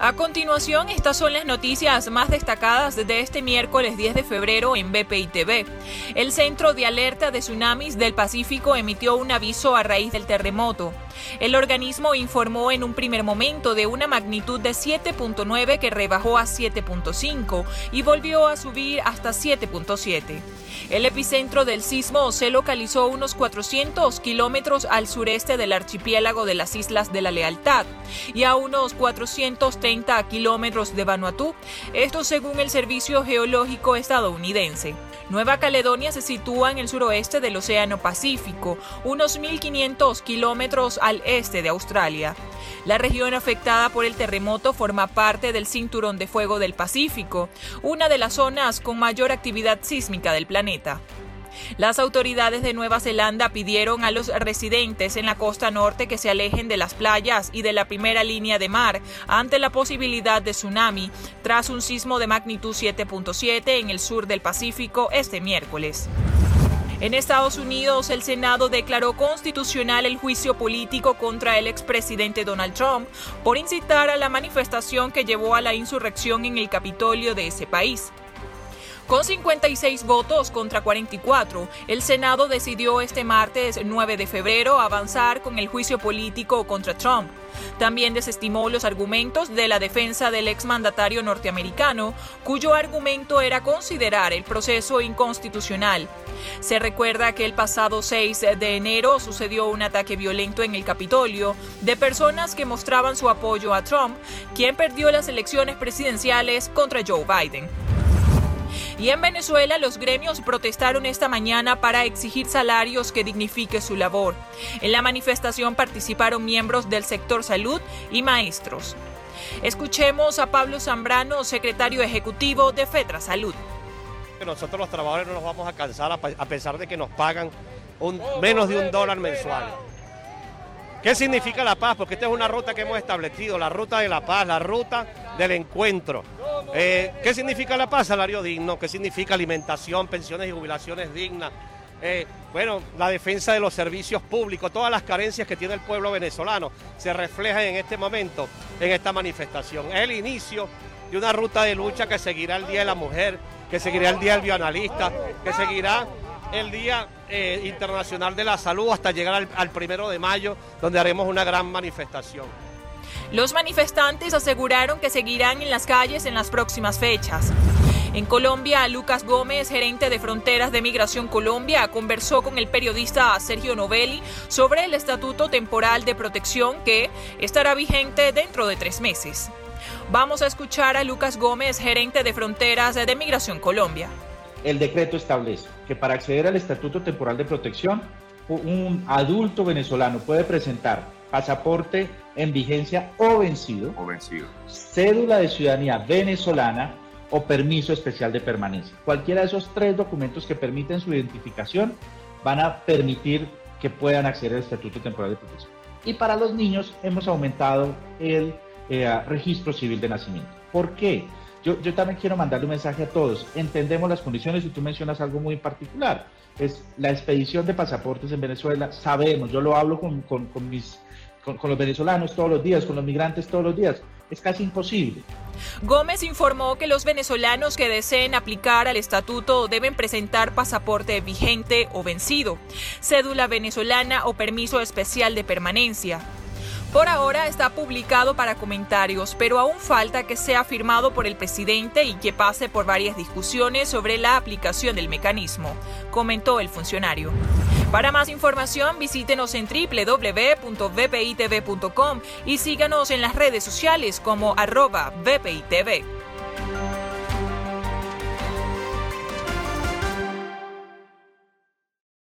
A continuación, estas son las noticias más destacadas de este miércoles 10 de febrero en BPI TV. El Centro de Alerta de Tsunamis del Pacífico emitió un aviso a raíz del terremoto. El organismo informó en un primer momento de una magnitud de 7.9 que rebajó a 7.5 y volvió a subir hasta 7.7. El epicentro del sismo se localizó unos 400 kilómetros al sureste del archipiélago de las Islas de la Lealtad y a unos 430 kilómetros de Vanuatu, esto según el Servicio Geológico estadounidense. Nueva Caledonia se sitúa en el suroeste del Océano Pacífico, unos 1.500 kilómetros al este de Australia. La región afectada por el terremoto forma parte del Cinturón de Fuego del Pacífico, una de las zonas con mayor actividad sísmica del planeta. Las autoridades de Nueva Zelanda pidieron a los residentes en la costa norte que se alejen de las playas y de la primera línea de mar ante la posibilidad de tsunami tras un sismo de magnitud 7.7 en el sur del Pacífico este miércoles. En Estados Unidos, el Senado declaró constitucional el juicio político contra el expresidente Donald Trump por incitar a la manifestación que llevó a la insurrección en el Capitolio de ese país. Con 56 votos contra 44, el Senado decidió este martes 9 de febrero avanzar con el juicio político contra Trump. También desestimó los argumentos de la defensa del exmandatario norteamericano, cuyo argumento era considerar el proceso inconstitucional. Se recuerda que el pasado 6 de enero sucedió un ataque violento en el Capitolio de personas que mostraban su apoyo a Trump, quien perdió las elecciones presidenciales contra Joe Biden. Y en Venezuela los gremios protestaron esta mañana para exigir salarios que dignifique su labor. En la manifestación participaron miembros del sector salud y maestros. Escuchemos a Pablo Zambrano, secretario ejecutivo de FETRA Salud. Nosotros los trabajadores no nos vamos a cansar a pesar de que nos pagan un, menos de un dólar mensual. ¿Qué significa la paz? Porque esta es una ruta que hemos establecido, la ruta de la paz, la ruta del encuentro. Eh, ¿Qué significa la paz? Salario digno. ¿Qué significa alimentación, pensiones y jubilaciones dignas? Eh, bueno, la defensa de los servicios públicos, todas las carencias que tiene el pueblo venezolano se reflejan en este momento, en esta manifestación. Es el inicio de una ruta de lucha que seguirá el Día de la Mujer, que seguirá el Día del Bioanalista, que seguirá el Día eh, Internacional de la Salud hasta llegar al, al primero de mayo, donde haremos una gran manifestación. Los manifestantes aseguraron que seguirán en las calles en las próximas fechas. En Colombia, Lucas Gómez, gerente de Fronteras de Migración Colombia, conversó con el periodista Sergio Novelli sobre el Estatuto Temporal de Protección que estará vigente dentro de tres meses. Vamos a escuchar a Lucas Gómez, gerente de Fronteras de Migración Colombia. El decreto establece que para acceder al Estatuto Temporal de Protección, un adulto venezolano puede presentar pasaporte en vigencia o vencido, o vencido, cédula de ciudadanía venezolana o permiso especial de permanencia. Cualquiera de esos tres documentos que permiten su identificación van a permitir que puedan acceder al Estatuto Temporal de Protección. Y para los niños hemos aumentado el eh, registro civil de nacimiento. ¿Por qué? Yo, también quiero mandarle un mensaje a todos. Entendemos las condiciones y tú mencionas algo muy particular. Es la expedición de pasaportes en Venezuela. Sabemos, yo lo hablo con, con, con mis con, los venezolanos todos los días, con los migrantes todos los días. Es casi imposible. Gómez informó que los venezolanos que deseen aplicar al estatuto deben presentar pasaporte vigente o vencido, cédula venezolana o permiso especial de permanencia. Por ahora está publicado para comentarios, pero aún falta que sea firmado por el presidente y que pase por varias discusiones sobre la aplicación del mecanismo, comentó el funcionario. Para más información visítenos en www.vpitv.com y síganos en las redes sociales como arroba vpitv.